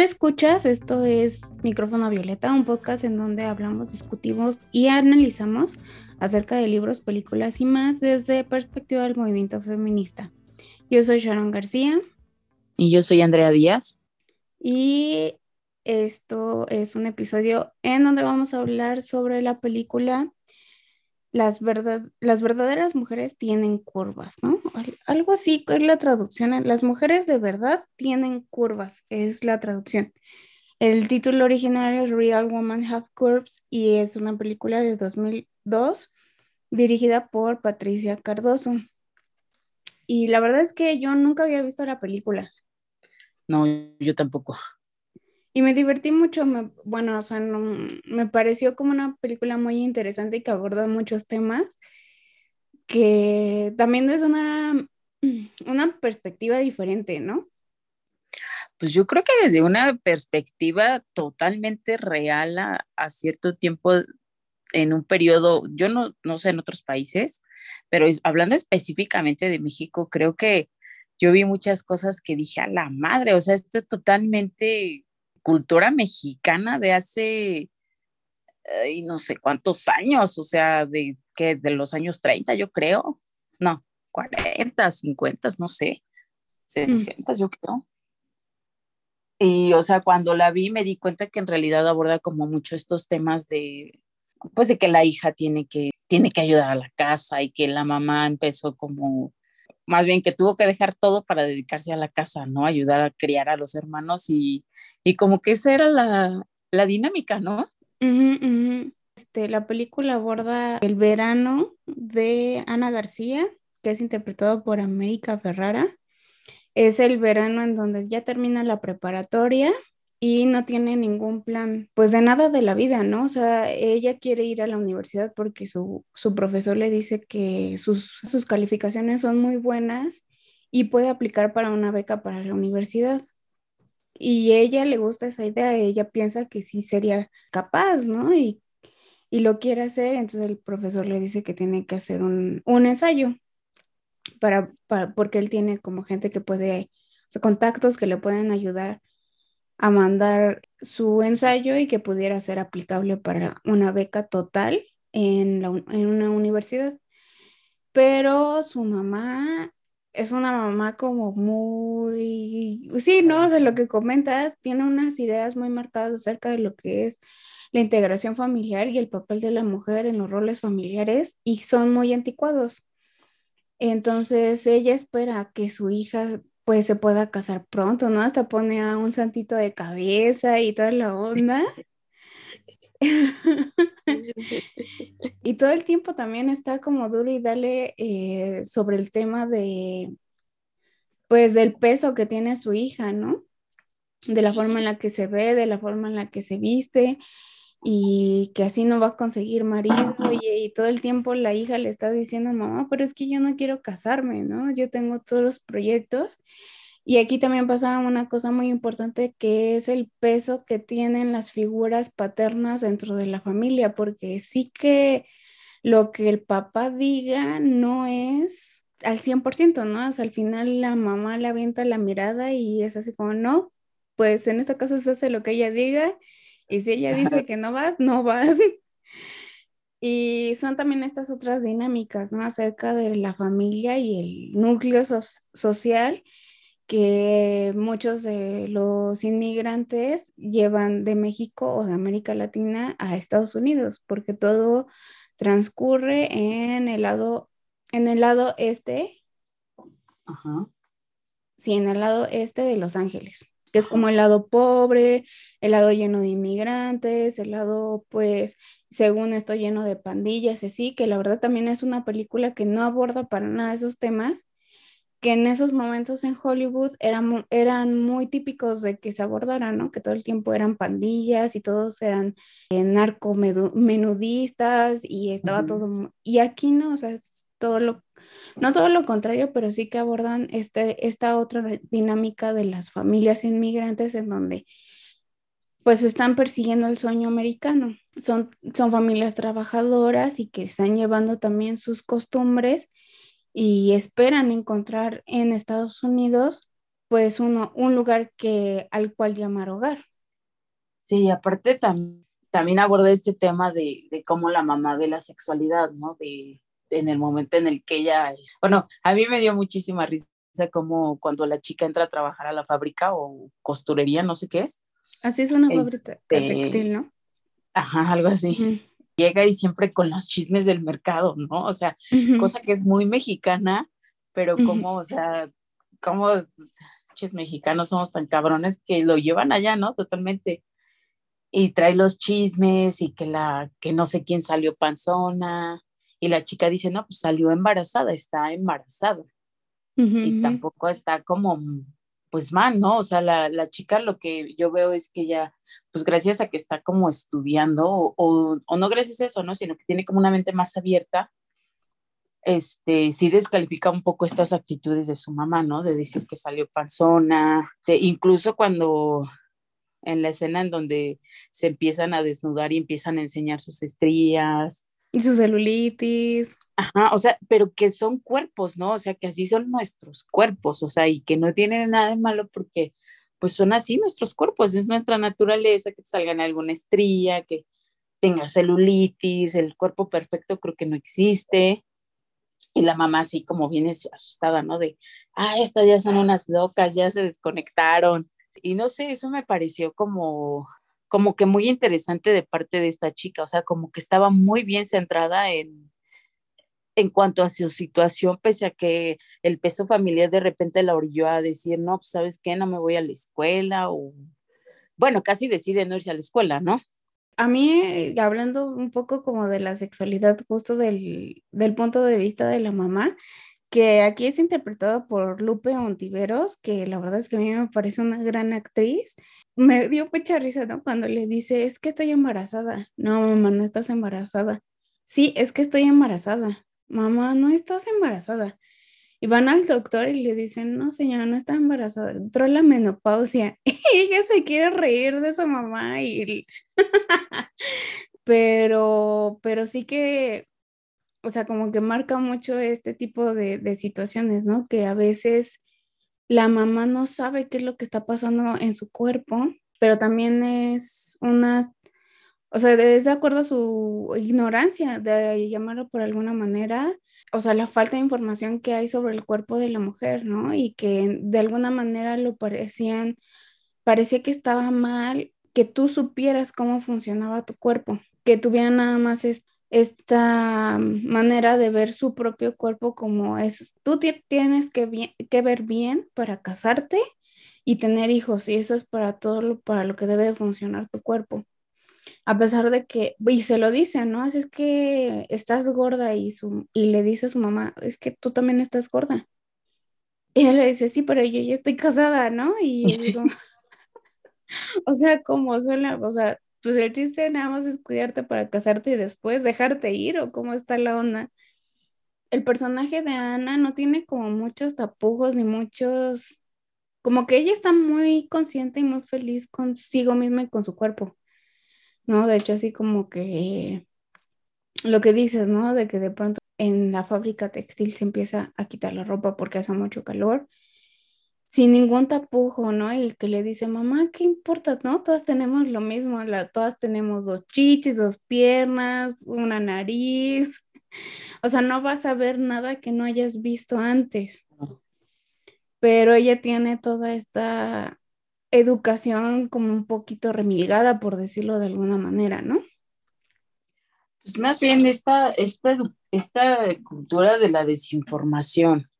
Escuchas, esto es Micrófono Violeta, un podcast en donde hablamos, discutimos y analizamos acerca de libros, películas y más desde perspectiva del movimiento feminista. Yo soy Sharon García. Y yo soy Andrea Díaz. Y esto es un episodio en donde vamos a hablar sobre la película Las, verdad las verdaderas mujeres tienen curvas, ¿no? Algo así es la traducción. Las mujeres de verdad tienen curvas, es la traducción. El título original es Real Woman Have Curves y es una película de 2002 dirigida por Patricia Cardoso. Y la verdad es que yo nunca había visto la película. No, yo tampoco. Y me divertí mucho, bueno, o sea, me pareció como una película muy interesante y que aborda muchos temas que también desde una, una perspectiva diferente, ¿no? Pues yo creo que desde una perspectiva totalmente real a, cierto tiempo, en un periodo, yo no, no sé en otros países, pero hablando específicamente de México, creo que yo vi muchas cosas que dije a la madre, o sea, esto es totalmente cultura mexicana de hace, no sé cuántos años, o sea, de que de los años 30, yo creo, no, 40, 50, no sé, 60, mm. yo creo. Y, o sea, cuando la vi me di cuenta que en realidad aborda como mucho estos temas de, pues de que la hija tiene que, tiene que ayudar a la casa y que la mamá empezó como, más bien que tuvo que dejar todo para dedicarse a la casa, ¿no? Ayudar a criar a los hermanos y y como que esa era la, dinámica, ¿no? Este, la película aborda el verano de Ana García, que es interpretado por América Ferrara. Es el verano en donde ya termina la preparatoria y no tiene ningún plan, pues de nada de la vida, ¿no? O sea, ella quiere ir a la universidad porque su, profesor le dice que sus, sus calificaciones son muy buenas y puede aplicar para una beca para la universidad y ella le gusta esa idea, ella piensa que sí sería capaz, ¿no? Y, lo quiere hacer, entonces el profesor le dice que tiene que hacer un, ensayo para, porque él tiene como gente que puede, o sea, contactos que le pueden ayudar a mandar su ensayo y que pudiera ser aplicable para una beca total en, en una universidad. Pero su mamá es una mamá como muy, sí, ¿no? O sea, lo que comentas tiene unas ideas muy marcadas acerca de lo que es la integración familiar y el papel de la mujer en los roles familiares y son muy anticuados. Entonces ella espera que su hija pues se pueda casar pronto, ¿no? Hasta pone a un santito de cabeza y toda la onda. y todo el tiempo también está como duro y dale eh, sobre el tema de, pues, del peso que tiene su hija, ¿no? De la forma en la que se ve, de la forma en la que se viste y que así no va a conseguir marido y, y todo el tiempo la hija le está diciendo, mamá, pero es que yo no quiero casarme, ¿no? Yo tengo todos los proyectos y aquí también pasa una cosa muy importante que es el peso que tienen las figuras paternas dentro de la familia, porque sí que lo que el papá diga no es al 100%, ¿no? O sea, al final la mamá le avienta la mirada y es así como, no, pues en este caso se hace lo que ella diga y si ella dice que no vas, no vas. Y son también estas otras dinámicas, ¿no? Acerca de la familia y el núcleo social que muchos de los inmigrantes llevan de México o de América Latina a Estados Unidos, porque todo transcurre en el lado, en el lado este. Ajá. Sí, en el lado este de Los Ángeles, que es como el lado pobre, el lado lleno de inmigrantes, el lado, pues, según esto, lleno de pandillas, así, que la verdad también es una película que no aborda para nada esos temas que en esos momentos en Hollywood eran, eran muy típicos de que se abordaran, ¿no? Que todo el tiempo eran pandillas y todos eran eh, narcomenudistas y estaba todo... Y aquí no, o sea, es todo lo... No todo lo contrario, pero sí que abordan este, esta otra dinámica de las familias inmigrantes en donde pues están persiguiendo el sueño americano. Son, son familias trabajadoras y que están llevando también sus costumbres y esperan encontrar en Estados Unidos pues uno, un lugar que, al cual llamar hogar. Sí, aparte también abordé este tema de, de, cómo la mamá ve la sexualidad, ¿no? De, en el momento en el que ella, bueno, a mí me dio muchísima risa como cuando la chica entra a trabajar a la fábrica o costurería, no sé qué es. Así es una fábrica este, textil, ¿no? Ajá, algo así. Llega y siempre con los chismes del mercado, ¿no? O sea, cosa que es muy mexicana, pero como, o sea, como ches mexicanos somos tan cabrones que lo llevan allá, ¿no? Totalmente. Y trae los chismes y que la, que no sé quién salió panzona. Y la chica dice, no, pues salió embarazada, está embarazada. Y tampoco está como, pues mal, ¿no? O sea, la, la, chica lo que yo veo es que ella, pues gracias a que está como estudiando, o, o, no gracias a eso, ¿no? Sino que tiene como una mente más abierta, este, sí descalifica un poco estas actitudes de su mamá, ¿no? De decir que salió panzona, de, incluso cuando en la escena en donde se empiezan a desnudar y empiezan a enseñar sus estrías. Y su celulitis. Ajá, o sea, pero que son cuerpos, ¿no? O sea, que así son nuestros cuerpos, o sea, y que no tienen nada de malo porque pues son así nuestros cuerpos, es nuestra naturaleza que te salgan alguna estría, que tenga celulitis, el cuerpo perfecto creo que no existe. Y la mamá así como viene asustada, ¿no? De, ah, estas ya son unas locas, ya se desconectaron. Y no sé, eso me pareció como, como que muy interesante de parte de esta chica, o sea, como que estaba muy bien centrada en, en cuanto a su situación, pese a que el peso familiar de repente la orilló a decir, no, pues sabes qué, no me voy a la escuela, o bueno, casi decide no irse a la escuela, ¿no? a mí, eh, hablando un poco como de la sexualidad, justo del, punto de vista de la mamá, que aquí es interpretado por Lupe Ontiveros, que la verdad es que a mí me parece una gran actriz. Me dio mucha risa, ¿no? Cuando le dice, es que estoy embarazada. No, mamá, no estás embarazada. Sí, es que estoy embarazada. Mamá, no estás embarazada. Y van al doctor y le dicen, no, señora, no está embarazada, entró la menopausia. Y ella se quiere reír de su mamá y... pero, pero sí que, o sea, como que marca mucho este tipo de, de situaciones, ¿no? Que a veces la mamá no sabe qué es lo que está pasando en su cuerpo, pero también es una o sea, es de acuerdo a su ignorancia, de llamarlo por alguna manera, o sea, la falta de información que hay sobre el cuerpo de la mujer, ¿no? Y que de alguna manera lo parecían, parecía que estaba mal que tú supieras cómo funcionaba tu cuerpo, que tuviera nada más esta manera de ver su propio cuerpo como es, tú tienes que, que ver bien para casarte y tener hijos, y eso es para todo lo, para lo que debe funcionar tu cuerpo a pesar de que, y se lo dice, ¿no? es que estás gorda y, su, y le dice a su mamá, es que tú también estás gorda. Y él le dice, sí, pero yo ya estoy casada, ¿no? Y digo, o sea, como suena, o sea, pues el chiste nada más es cuidarte para casarte y después dejarte ir, o cómo está la onda. El personaje de Ana no tiene como muchos tapujos ni muchos, como que ella está muy consciente y muy feliz consigo misma y con su cuerpo. ¿No? De hecho, así como que lo que dices, ¿no? De que de pronto en la fábrica textil se empieza a quitar la ropa porque hace mucho calor, sin ningún tapujo, ¿no? Y el que le dice, mamá, ¿qué importa? ¿No? Todas tenemos lo mismo, la, todas tenemos dos chichis, dos piernas, una nariz. O sea, no vas a ver nada que no hayas visto antes. Pero ella tiene toda esta educación como un poquito remilgada, por decirlo de alguna manera, ¿no? Pues más bien esta, esta, esta cultura de la desinformación,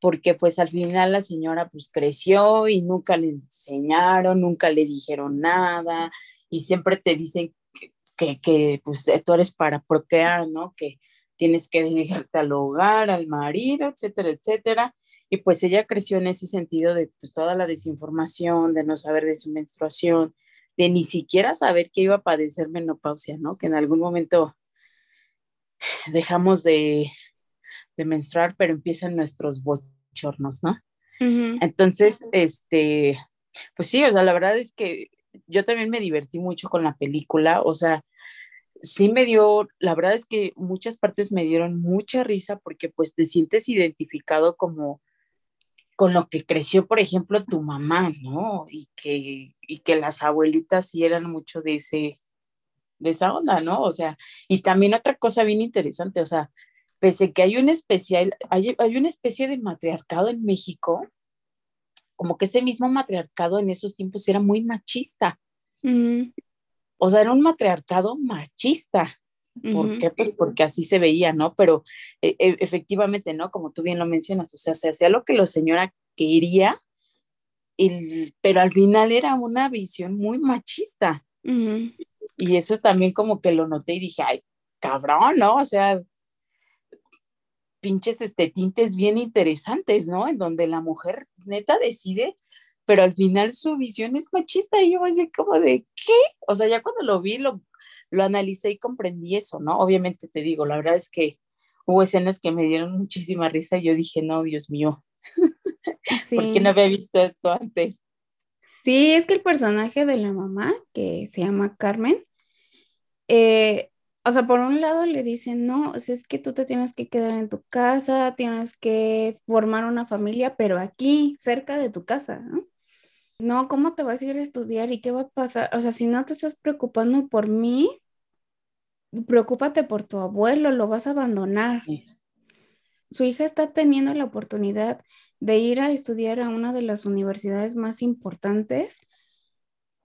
porque pues al final la señora pues creció y nunca le enseñaron, nunca le dijeron nada y siempre te dicen que, que, que pues tú eres para procrear, ¿no? Que tienes que dedicarte al hogar, al marido, etcétera, etcétera. Y pues ella creció en ese sentido de pues, toda la desinformación, de no saber de su menstruación, de ni siquiera saber que iba a padecer menopausia, ¿no? Que en algún momento dejamos de, de menstruar, pero empiezan nuestros bochornos, ¿no? Entonces, este, pues sí, o sea, la verdad es que yo también me divertí mucho con la película, o sea, sí me dio, la verdad es que muchas partes me dieron mucha risa porque pues te sientes identificado como con lo que creció, por ejemplo, tu mamá, ¿no? Y que, y que las abuelitas sí eran mucho de ese, de esa onda, ¿no? O sea, y también otra cosa bien interesante, o sea, pese que hay un especial, hay, hay una especie de matriarcado en México, como que ese mismo matriarcado en esos tiempos era muy machista. O sea, era un matriarcado machista. ¿Por qué? Pues porque así se veía, ¿no? Pero e, e, efectivamente, ¿no? Como tú bien lo mencionas, o sea, se hacía lo que la señora quería, pero al final era una visión muy machista. Y eso es también como que lo noté y dije, ay, cabrón, ¿no? O sea, pinches este, tintes bien interesantes, ¿no? En donde la mujer neta decide, pero al final su visión es machista y yo así como de, ¿qué? O sea, ya cuando lo vi, lo, lo analicé y comprendí eso, ¿no? Obviamente te digo, la verdad es que hubo escenas que me dieron muchísima risa y yo dije, no, Dios mío, sí. ¿por qué no había visto esto antes? Sí, es que el personaje de la mamá, que se llama Carmen, eh, o sea, por un lado le dicen, no, o sea, es que tú te tienes que quedar en tu casa, tienes que formar una familia, pero aquí, cerca de tu casa, ¿no? No, ¿cómo te vas a ir a estudiar y qué va a pasar? O sea, si no te estás preocupando por mí, preocúpate por tu abuelo, lo vas a abandonar. Su hija está teniendo la oportunidad de ir a estudiar a una de las universidades más importantes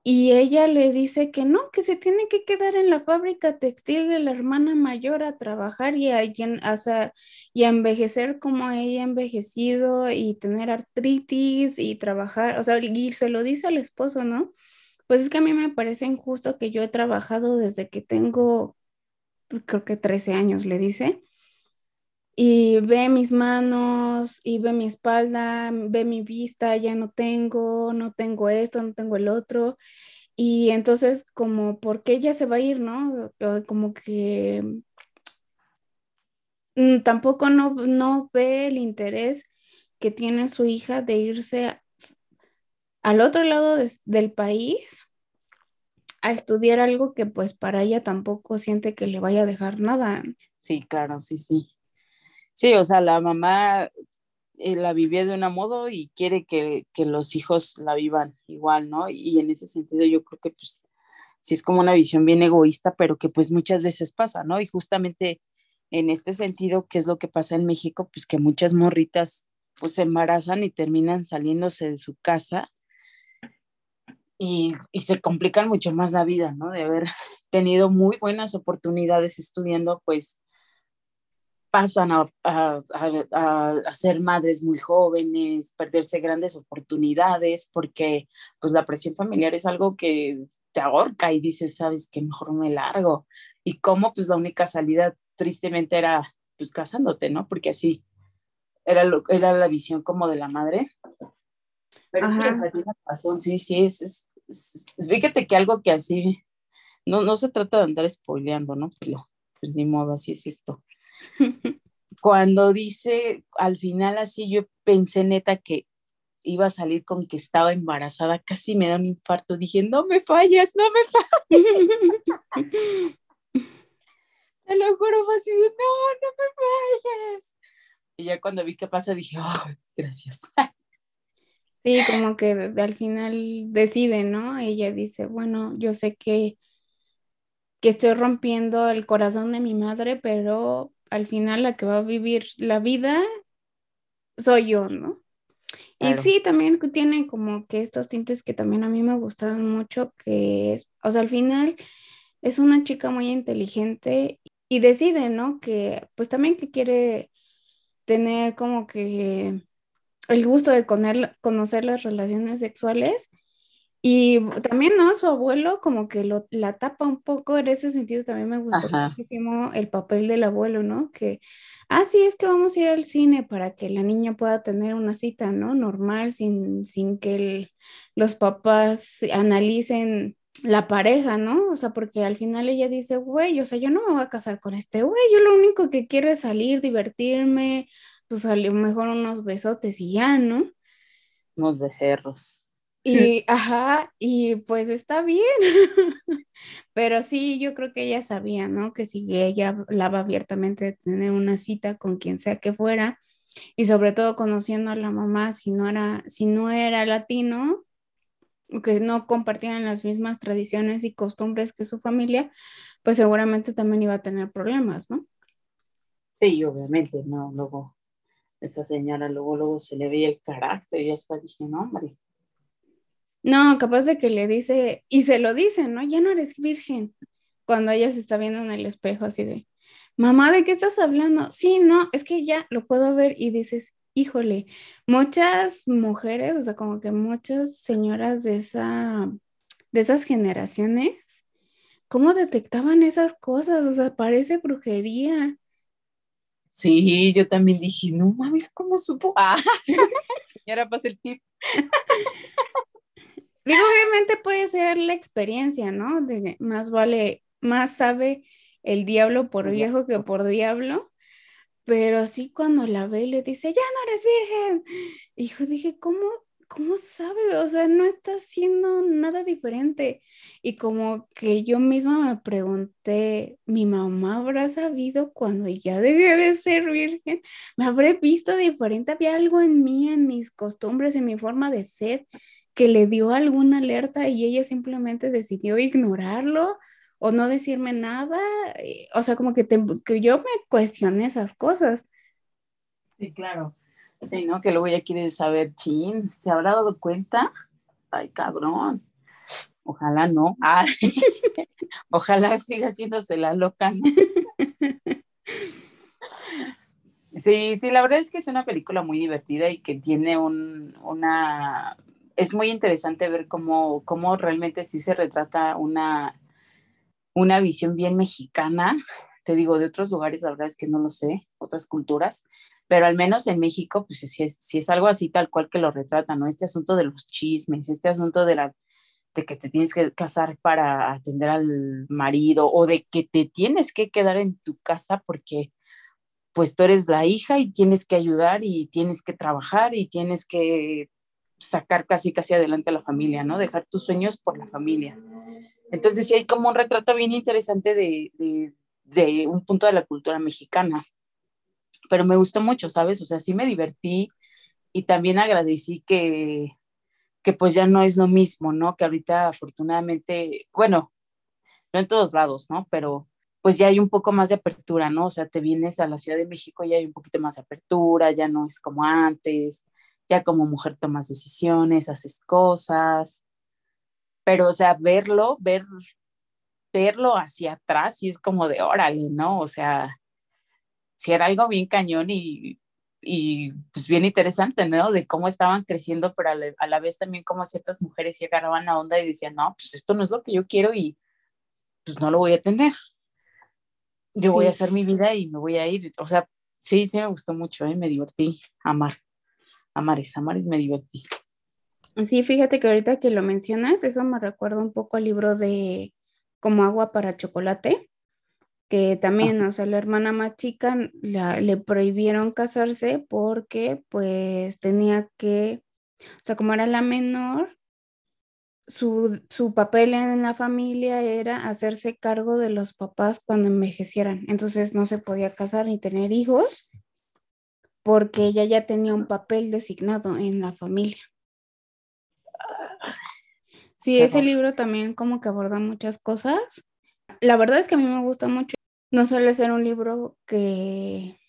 y ella le dice que no, que se tiene que quedar en la fábrica textil de la hermana mayor a trabajar y a, y a envejecer como ella ha envejecido y tener artritis y trabajar, o sea, y se lo dice al esposo, ¿no? Pues es que a mí me parece injusto que yo he trabajado desde que tengo, creo que 13 años, le dice, y ve mis manos y ve mi espalda, ve mi vista, ya no tengo, no tengo esto, no tengo el otro. Y entonces, como, ¿por qué ella se va a ir, no? Como que mm, tampoco no, no ve el interés que tiene su hija de irse al otro lado del país a estudiar algo que pues para ella tampoco siente que le vaya a dejar nada. Sí, claro, sí, sí. Sí, o sea, la mamá eh, la vivió de un modo y quiere que, los hijos la vivan igual, ¿no? Y en ese sentido yo creo que pues sí es como una visión bien egoísta, pero que pues muchas veces pasa, ¿no? Y justamente en este sentido, ¿qué es lo que pasa en México? Pues que muchas morritas pues se embarazan y terminan saliéndose de su casa y, y, se complican mucho más la vida, ¿no? De haber tenido muy buenas oportunidades estudiando, pues pasan a, a, ser madres muy jóvenes, perderse grandes oportunidades, porque pues la presión familiar es algo que te ahorca y dices, sabes que mejor me largo. Y cómo pues la única salida tristemente era pues casándote, ¿no? Porque así era, lo, era la visión como de la madre. Pero sí, o sea, tiene razón, sí, sí, es, es, fíjate que algo que así, no, no se trata de andar spoileando, ¿no? Pero pues ni modo, así es esto. Cuando dice al final así, yo pensé neta que iba a salir con que estaba embarazada, casi me da un infarto. Dije, no me falles, no me falles. Te lo juro, así no, no me falles. Y ya cuando vi qué pasa, dije, oh, gracias. Sí, como que al final decide, ¿no? Ella dice, bueno, yo sé que, que estoy rompiendo el corazón de mi madre, pero al final la que va a vivir la vida soy yo, ¿no? Y sí, también tiene como que estos tintes que también a mí me gustaron mucho, que es, o sea, al final es una chica muy inteligente y decide, ¿no? Que pues también que quiere tener como que el gusto de conocer las relaciones sexuales y también, ¿no? Su abuelo como que lo, la tapa un poco, en ese sentido también me gustó muchísimo el papel del abuelo, ¿no? Que, ah, sí, es que vamos a ir al cine para que la niña pueda tener una cita, ¿no? Normal, sin, sin que los papás analicen la pareja, ¿no? O sea, porque al final ella dice, güey, o sea, yo no me voy a casar con este güey, yo lo único que quiero es salir, divertirme, pues a lo mejor unos besotes y ya, ¿no? Unos becerros. Y, ajá, y pues está bien. Pero sí, yo creo que ella sabía, ¿no? Que si ella hablaba abiertamente de tener una cita con quien sea que fuera, Y sobre todo conociendo a la mamá, si no era, si no era latino, que no compartían las mismas tradiciones y costumbres que su familia, pues seguramente también iba a tener problemas, ¿no? Sí, obviamente, no, luego esa señora, luego, luego se le veía el carácter y hasta dije, no, hombre. No, capaz de que le dice, y se lo dice, ¿no? Ya no eres virgen, cuando ella se está viendo en el espejo así de, mamá, ¿de qué estás hablando? Sí, no, es que ya lo puedo ver y dices, híjole, muchas mujeres, o sea, como que muchas señoras de esa, de esas generaciones, ¿cómo detectaban esas cosas? O sea, parece brujería. Sí, yo también dije, no mames, ¿cómo supo? Ah, señora, pasa el tip. Digo, obviamente puede ser la experiencia, ¿no? De más vale, más sabe el diablo por viejo que por diablo. Pero así cuando la ve le dice, ya no eres virgen. Y yo dije, ¿cómo, ¿cómo sabe? O sea, no está haciendo nada diferente. Y como que yo misma me pregunté, ¿mi mamá habrá sabido cuando ya dejé de ser virgen? ¿Me habré visto diferente? ¿Había algo en mí, en mis costumbres, en mi forma de ser, que le dio alguna alerta y ella simplemente decidió ignorarlo? o no decirme nada, eh, o sea, como que, que yo me cuestioné esas cosas. Sí, claro. Sí, ¿no? Que luego ya quieres saber, chin, ¿se habrá dado cuenta? Ay, cabrón. Ojalá no. Ojalá siga haciéndose la loca. Sí, sí, la verdad es que es una película muy divertida y que tiene un, una... Es muy interesante ver cómo, cómo realmente sí se retrata una, una visión bien mexicana. Te digo, de otros lugares, la verdad es que no lo sé, otras culturas, pero al menos en México, pues si es, si es algo así tal cual que lo retrata, ¿no? Este asunto de los chismes, este asunto de la de que te tienes que casar para atender al marido o de que te tienes que quedar en tu casa porque pues tú eres la hija y tienes que ayudar y tienes que trabajar y tienes que sacar casi casi adelante a la familia, ¿no? Dejar tus sueños por la familia. Entonces sí hay como un retrato bien interesante de, de, un punto de la cultura mexicana pero me gustó mucho, ¿sabes? O sea, sí me divertí y también agradecí que, que pues ya no es lo mismo, ¿no? Que ahorita afortunadamente, bueno, no en todos lados, ¿no? Pero pues ya hay un poco más de apertura, ¿no? O sea, te vienes a la Ciudad de México y hay un poquito más de apertura, ya no es como antes, ya como mujer tomas decisiones, haces cosas, pero o sea, verlo, ver, verlo hacia atrás y es como de órale, ¿no? O sea, si era algo bien cañón y, y pues bien interesante, ¿no? De cómo estaban creciendo, pero a la, vez también como ciertas mujeres llegaban a onda y decían, no, pues esto no es lo que yo quiero y pues no lo voy a tener. Yo voy a hacer mi vida y me voy a ir. O sea, sí, sí me gustó mucho, ¿eh? me divertí. Amar, amar es, amar me divertí. Sí, fíjate que ahorita que lo mencionas, eso me recuerda un poco al libro de Como agua para chocolate que también, o sea, la hermana más chica le prohibieron casarse porque pues tenía que, o sea, como era la menor, su, su, papel en la familia era hacerse cargo de los papás cuando envejecieran. Entonces no se podía casar ni tener hijos porque ella ya tenía un papel designado en la familia. Sí, ese libro también como que aborda muchas cosas la verdad es que a mí me gusta mucho. No suele ser un libro que,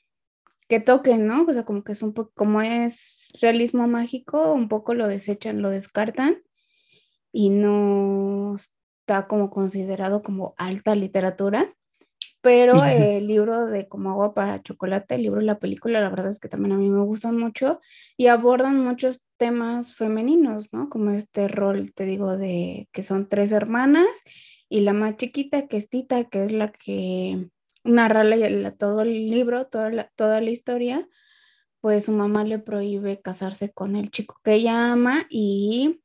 que toque, ¿no? O sea, como que es un poco, como es realismo mágico, un poco lo desechan, lo descartan y no está como considerado como alta literatura. Pero el libro de Como agua para chocolate, el libro y la película, la verdad es que también a mí me gustan mucho y abordan muchos temas femeninos, ¿no? Como este rol, te digo, de que son tres hermanas y la más chiquita, que es Tita, que es la que narra todo el libro, toda la, toda la historia, pues su mamá le prohíbe casarse con el chico que ella ama y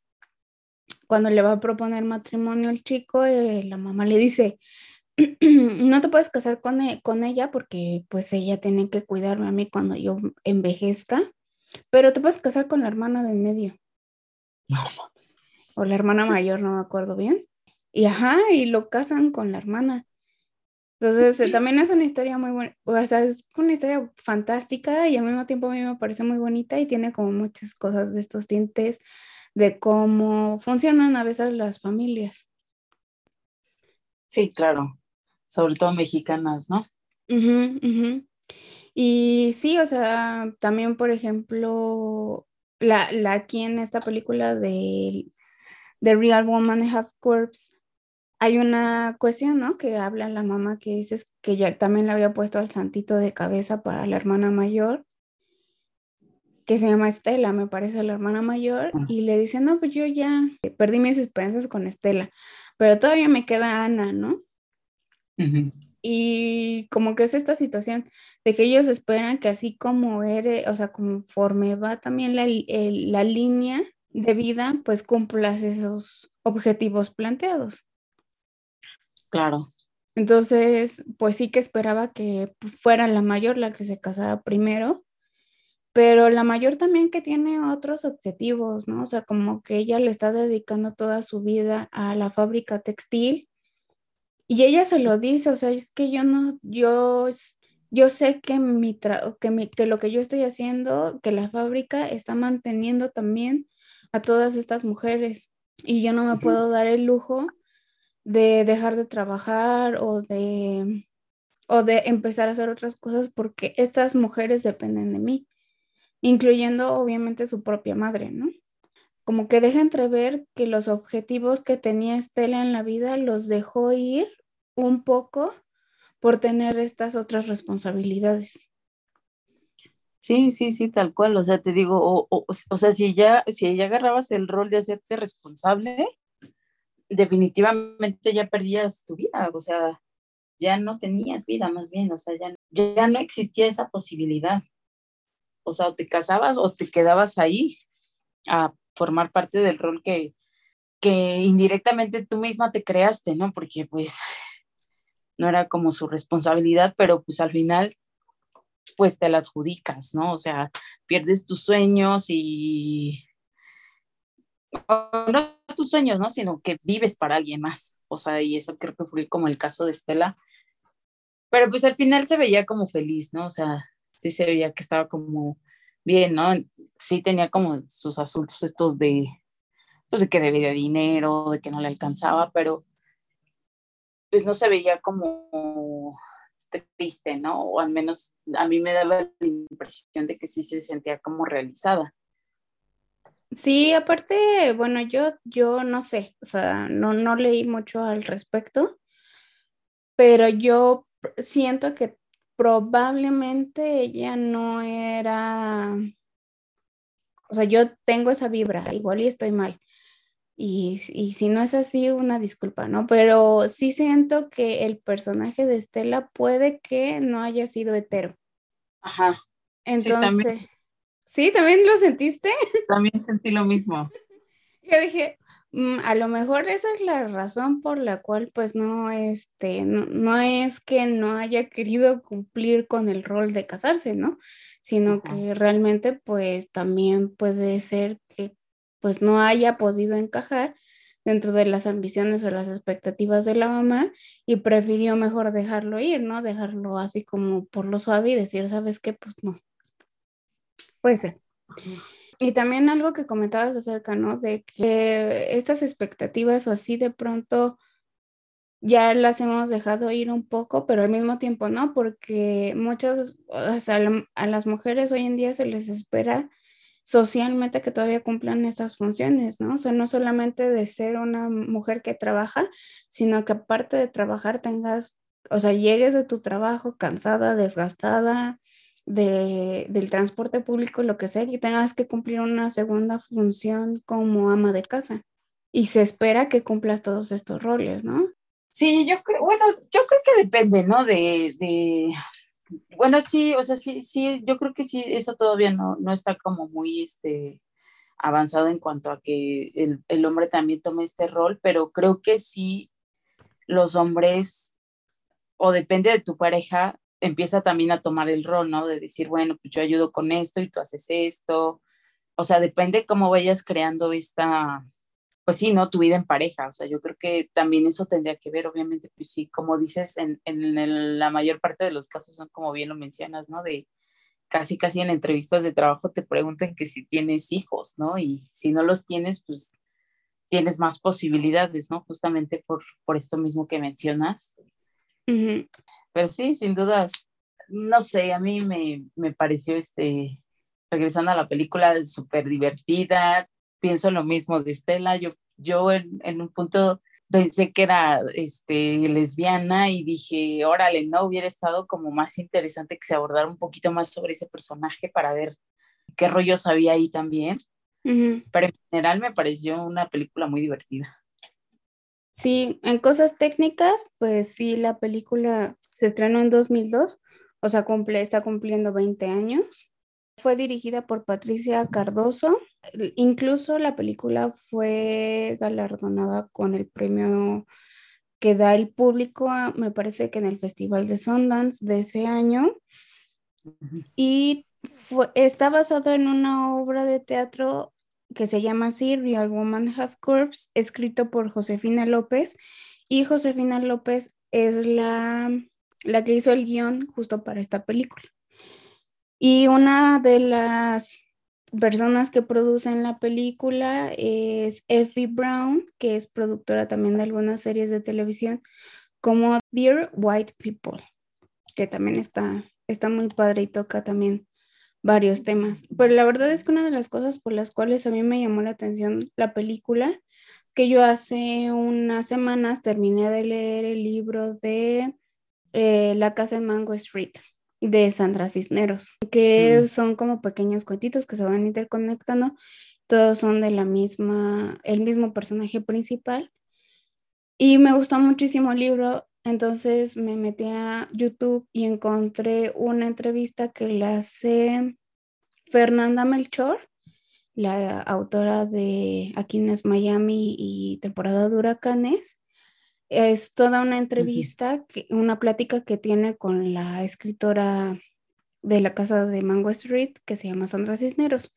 cuando le va a proponer matrimonio al chico, eh, la mamá le dice, no te puedes casar con, e, con ella porque pues ella tiene que cuidarme a mí cuando yo envejezca, pero te puedes casar con la hermana de en medio. O la hermana mayor, no me acuerdo bien. Y ajá, y lo casan con la hermana. Entonces, eh, también es una historia muy buena, o sea, es una historia fantástica y al mismo tiempo a mí me parece muy bonita y tiene como muchas cosas de estos tintes de cómo funcionan a veces las familias. Sí, claro, sobre todo mexicanas, ¿no? Y sí, o sea, también, por ejemplo, la, la aquí en esta película de, The Real Woman Half Corpse, hay una cuestión, ¿no? Que habla la mamá que dice que ya también le había puesto al santito de cabeza para la hermana mayor, que se llama Estela, me parece la hermana mayor, ah. y le dice, no, pues yo ya perdí mis esperanzas con Estela, pero todavía me queda Ana, ¿no? Y como que es esta situación de que ellos esperan que así como eres, o sea, conforme va también la, la línea de vida, pues cumplas esos objetivos planteados. Claro. Entonces, pues sí que esperaba que fuera la mayor la que se casara primero, pero la mayor también que tiene otros objetivos, ¿no? O sea, como que ella le está dedicando toda su vida a la fábrica textil y ella se lo dice, o sea, es que yo no, yo, yo sé que, mi que, que lo que yo estoy haciendo, que la fábrica está manteniendo también a todas estas mujeres y yo no me puedo dar el lujo de dejar de trabajar o de, o de empezar a hacer otras cosas porque estas mujeres dependen de mí, incluyendo obviamente su propia madre, ¿no? Como que deja entrever que los objetivos que tenía Estela en la vida los dejó ir un poco por tener estas otras responsabilidades. Sí, sí, sí, tal cual. O sea, te digo, o, o, o sea, si ya, si ella agarrabas el rol de hacerte responsable, definitivamente ya perdías tu vida, o sea, ya no tenías vida más bien, o sea, ya, ya no existía esa posibilidad. O sea, o te casabas o te quedabas ahí a formar parte del rol que, que indirectamente tú misma te creaste, ¿no? Porque pues no era como su responsabilidad, pero pues al final pues te la adjudicas, ¿no? O sea, pierdes tus sueños y no tus sueños, ¿no? Sino que vives para alguien más. O sea, y eso creo que fue como el caso de Estela. Pero pues al final se veía como feliz, ¿no? O sea, sí se veía que estaba como bien, ¿no? Sí tenía como sus asuntos estos de, pues de que debía dinero, de que no le alcanzaba, pero pues no se veía como triste, ¿no? O al menos a mí me daba la impresión de que sí se sentía como realizada. Sí, aparte, bueno, yo, yo no sé, o sea, no, no leí mucho al respecto, pero yo siento que probablemente ella no era, o sea, yo tengo esa vibra, igual y estoy mal. Y, y, si no es así, una disculpa, ¿no? Pero sí siento que el personaje de Estela puede que no haya sido hetero. Ajá. Entonces, ¿Sí? ¿También lo sentiste? También sentí lo mismo. Yo dije, mm, a lo mejor esa es la razón por la cual pues no, este, no, es que no haya querido cumplir con el rol de casarse, ¿no? Sino que realmente pues también puede ser que pues no haya podido encajar dentro de las ambiciones o las expectativas de la mamá y prefirió mejor dejarlo ir, ¿no? Dejarlo así como por lo suave y decir, ¿sabes qué? Pues no, Puede ser. Y también algo que comentabas acerca, ¿no? De que estas expectativas o así de pronto ya las hemos dejado ir un poco, pero al mismo tiempo no, porque muchas, o sea, a las mujeres hoy en día se les espera socialmente que todavía cumplan estas funciones, ¿no? O sea, no solamente de ser una mujer que trabaja, sino que aparte de trabajar tengas, o sea, llegues de tu trabajo cansada, desgastada, de, del transporte público, lo que sea, que tengas que cumplir una segunda función como ama de casa. Y se espera que cumplas todos estos roles, ¿no? Sí, yo creo, bueno, yo creo que depende, ¿no? De, de, bueno, sí, o sea, sí, sí, yo creo que sí, eso todavía no, no está como muy, este, avanzado en cuanto a que el, el hombre también tome este rol, pero creo que sí, los hombres, o depende de tu pareja, empieza también a tomar el rol, ¿no? De decir, bueno, pues yo ayudo con esto y tú haces esto. O sea, depende cómo vayas creando esta, pues sí, ¿no? Tu vida en pareja, o sea, yo creo que también eso tendría que ver, obviamente, pues sí, como dices, en, en la mayor parte de los casos son como bien lo mencionas, ¿no? De casi, casi en entrevistas de trabajo te preguntan que si tienes hijos, ¿no? Y si no los tienes, pues tienes más posibilidades, ¿no? Justamente por, por esto mismo que mencionas. Pero sí, sin dudas, no sé, a mí me, me pareció, este, regresando a la película, súper divertida. Pienso lo mismo de Estela. Yo, yo en, en, un punto pensé que era este, lesbiana y dije, órale, no, hubiera estado como más interesante que se abordara un poquito más sobre ese personaje para ver qué rollos había ahí también. Pero en general me pareció una película muy divertida. Sí, en cosas técnicas, pues sí, la película se estrenó en 2002, o sea, cumple, está cumpliendo 20 años. Fue dirigida por Patricia Cardoso. Incluso la película fue galardonada con el premio que da el público, me parece que en el Festival de Sundance de ese año. Y está basado en una obra de teatro que se llama así, Real Woman Have Curves, escrito por Josefina López. Y Josefina López es la, la que hizo el guion justo para esta película. Y una de las personas que producen la película es Effie Brown, que es productora también de algunas series de televisión, como Dear White People, que también está, está muy padre y toca también varios temas. Pero la verdad es que una de las cosas por las cuales a mí me llamó la atención la película, que yo hace unas semanas terminé de leer el libro de eh, La Casa de Mango Street de Sandra Cisneros, que mm. son como pequeños cuentitos que se van interconectando, todos son de la misma, el mismo personaje principal. Y me gustó muchísimo el libro, entonces me metí a YouTube y encontré una entrevista que la hace Fernanda Melchor, la autora de Aquí en es Miami y temporada de huracanes. Es toda una entrevista, una plática que tiene con la escritora de la casa de Mango Street, que se llama Sandra Cisneros.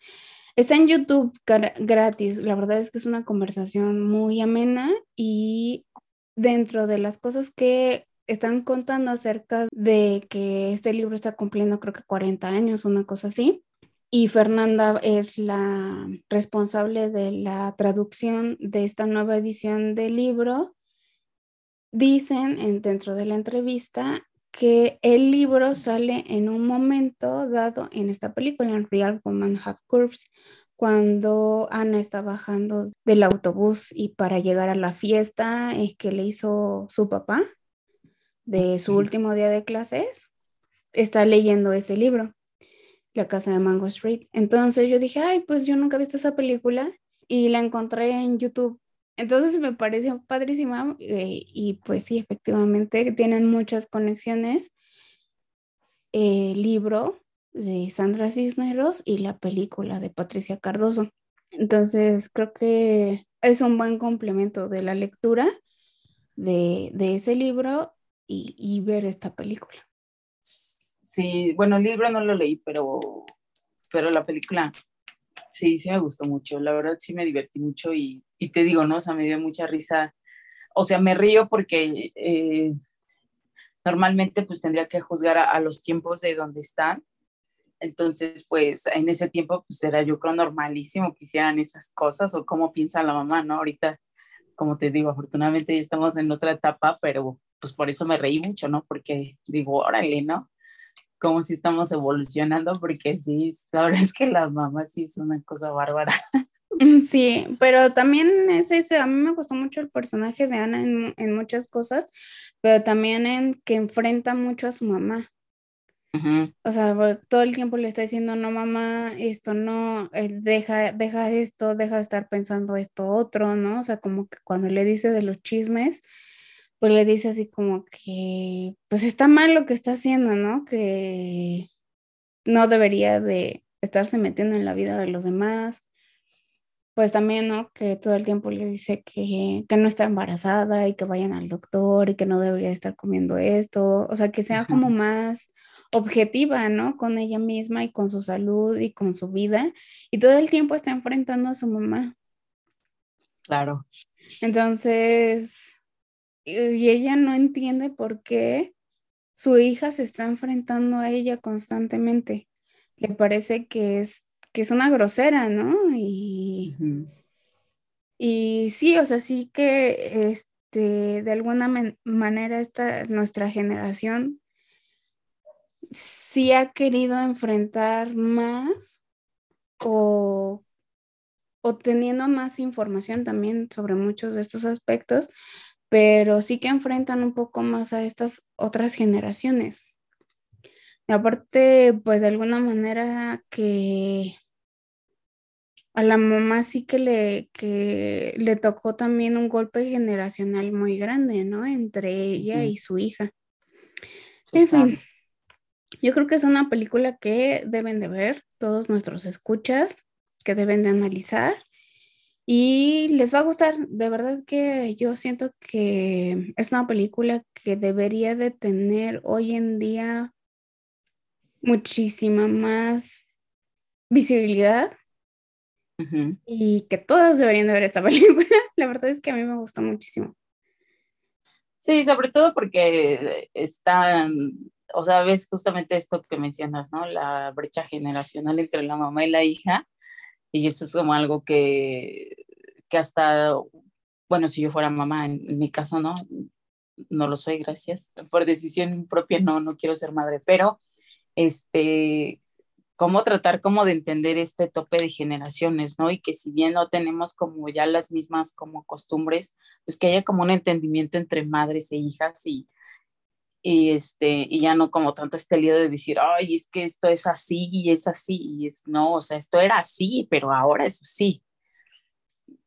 Está en YouTube gratis. La verdad es que es una conversación muy amena y dentro de las cosas que están contando acerca de que este libro está cumpliendo creo que 40 años, una cosa así. Y Fernanda es la responsable de la traducción de esta nueva edición del libro. Dicen en, dentro de la entrevista que el libro sale en un momento dado en esta película, en Real Woman Have Curves, cuando Ana está bajando del autobús y para llegar a la fiesta es que le hizo su papá de su último día de clases, está leyendo ese libro, La casa de Mango Street. Entonces yo dije, ay, pues yo nunca he visto esa película y la encontré en YouTube. Entonces me pareció padrísima eh, y pues sí, efectivamente tienen muchas conexiones. El libro de Sandra Cisneros y la película de Patricia Cardoso. Entonces, creo que es un buen complemento de la lectura de, ese libro y, ver esta película. Sí, bueno, el libro no lo leí, pero, pero la película sí, sí me gustó mucho. La verdad sí me divertí mucho y, te digo, ¿no? O sea, me dio mucha risa. O sea, me río porque eh, normalmente pues tendría que juzgar a, a, los tiempos de donde están entonces, pues en ese tiempo, pues era yo creo normalísimo que hicieran esas cosas o cómo piensa la mamá, ¿no? Ahorita, como te digo, afortunadamente ya estamos en otra etapa, pero pues por eso me reí mucho, ¿no? Porque digo, órale, ¿no? Como si estamos evolucionando, porque sí, la verdad es que la mamá sí es una cosa bárbara. Sí, pero también es ese, a mí me gustó mucho el personaje de Ana en, en muchas cosas, pero también en que enfrenta mucho a su mamá. O sea, todo el tiempo le está diciendo, no mamá, esto no, eh, deja, deja esto, deja de estar pensando esto otro, ¿no? O sea, como que cuando le dice de los chismes, pues le dice así como que, pues está mal lo que está haciendo, ¿no? Que no debería de estarse metiendo en la vida de los demás. Pues también, ¿no? Que todo el tiempo le dice que, que no está embarazada y que vayan al doctor y que no debería estar comiendo esto. O sea, que sea como más objetiva, ¿no? Con ella misma y con su salud y con su vida. Y todo el tiempo está enfrentando a su mamá. Claro. Entonces, y ella no entiende por qué su hija se está enfrentando a ella constantemente. Le parece que es, que es una grosera, ¿no? Y, y sí, o sea, sí que este, de alguna manera esta, nuestra generación sí ha querido enfrentar más o, o teniendo más información también sobre muchos de estos aspectos, pero sí que enfrentan un poco más a estas otras generaciones. Y aparte, pues de alguna manera que a la mamá sí que le, que le tocó también un golpe generacional muy grande, ¿no? Entre ella y su hija. en fin, yo creo que es una película que deben de ver todos nuestros escuchas, que deben de analizar y les va a gustar. De verdad que yo siento que es una película que debería de tener hoy en día muchísima más visibilidad y que todos deberían de ver esta película. La verdad es que a mí me gustó muchísimo. Sí, sobre todo porque está, o sea, ves justamente esto que mencionas, ¿no? La brecha generacional entre la mamá y la hija. Y eso es como algo que, que hasta, bueno, si yo fuera mamá, en, en mi caso, ¿no? No lo soy, gracias. Por decisión propia, no, no quiero ser madre, pero este, cómo tratar como de entender este tope de generaciones, ¿no? Y que si bien no tenemos como ya las mismas como costumbres, pues que haya como un entendimiento entre madres e hijas y, y este, y ya no como tanto este lío de decir, ay, es que esto es así y es así, y es, no, o sea, esto era así, pero ahora es así.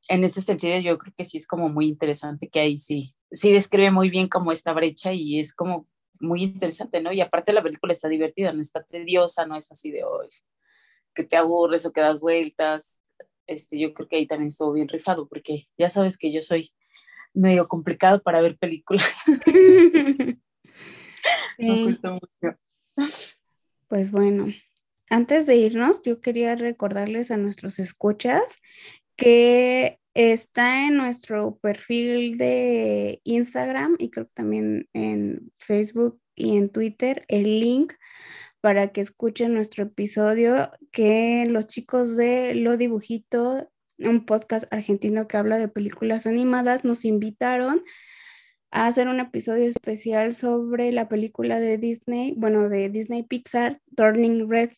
En ese sentido, yo creo que sí es como muy interesante que ahí sí, sí describe muy bien como esta brecha y es como muy interesante, ¿no? Y aparte la película está divertida, no está tediosa, no es así de hoy que te aburres o que das vueltas. Este, yo creo que ahí también estuvo bien rifado, porque ya sabes que yo soy medio complicado para ver películas. Pues bueno, antes de irnos, yo quería recordarles a nuestros escuchas que Está en nuestro perfil de Instagram y creo que también en Facebook y en Twitter el link para que escuchen nuestro episodio que los chicos de Lo Dibujito, un podcast argentino que habla de películas animadas, nos invitaron a hacer un episodio especial sobre la película de Disney, bueno, de Disney Pixar, Turning Red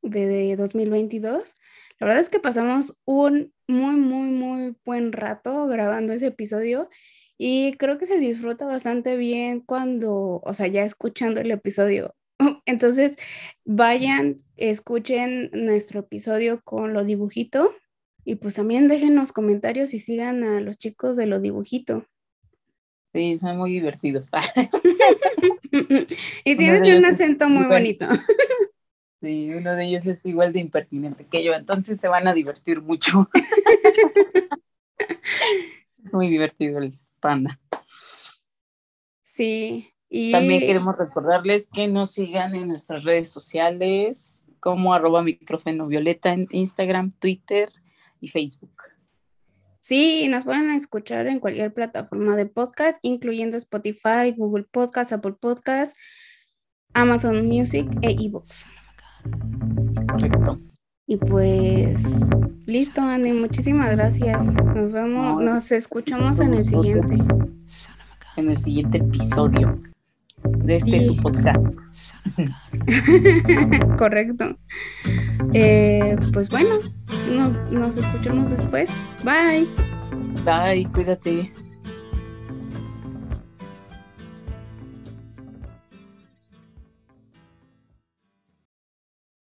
de 2022. La verdad es que pasamos un muy, muy, muy buen rato grabando ese episodio y creo que se disfruta bastante bien cuando, o sea, ya escuchando el episodio. Entonces, vayan, escuchen nuestro episodio con lo dibujito y pues también déjenos comentarios y sigan a los chicos de lo dibujito. Sí, son muy divertidos. y tienen un acento muy bonito. Sí, uno de ellos es igual de impertinente que yo, entonces se van a divertir mucho. es muy divertido el panda. Sí. Y... También queremos recordarles que nos sigan en nuestras redes sociales como arroba micrófono violeta en Instagram, Twitter y Facebook. Sí, nos pueden escuchar en cualquier plataforma de podcast, incluyendo Spotify, Google Podcast, Apple Podcast, Amazon Music e eBooks. Correcto. Y pues, listo, Andy, muchísimas gracias. Nos vemos, nos escuchamos en el siguiente. En el siguiente episodio de este su podcast. Correcto. Eh, pues bueno, nos, nos escuchamos después. Bye. Bye, cuídate.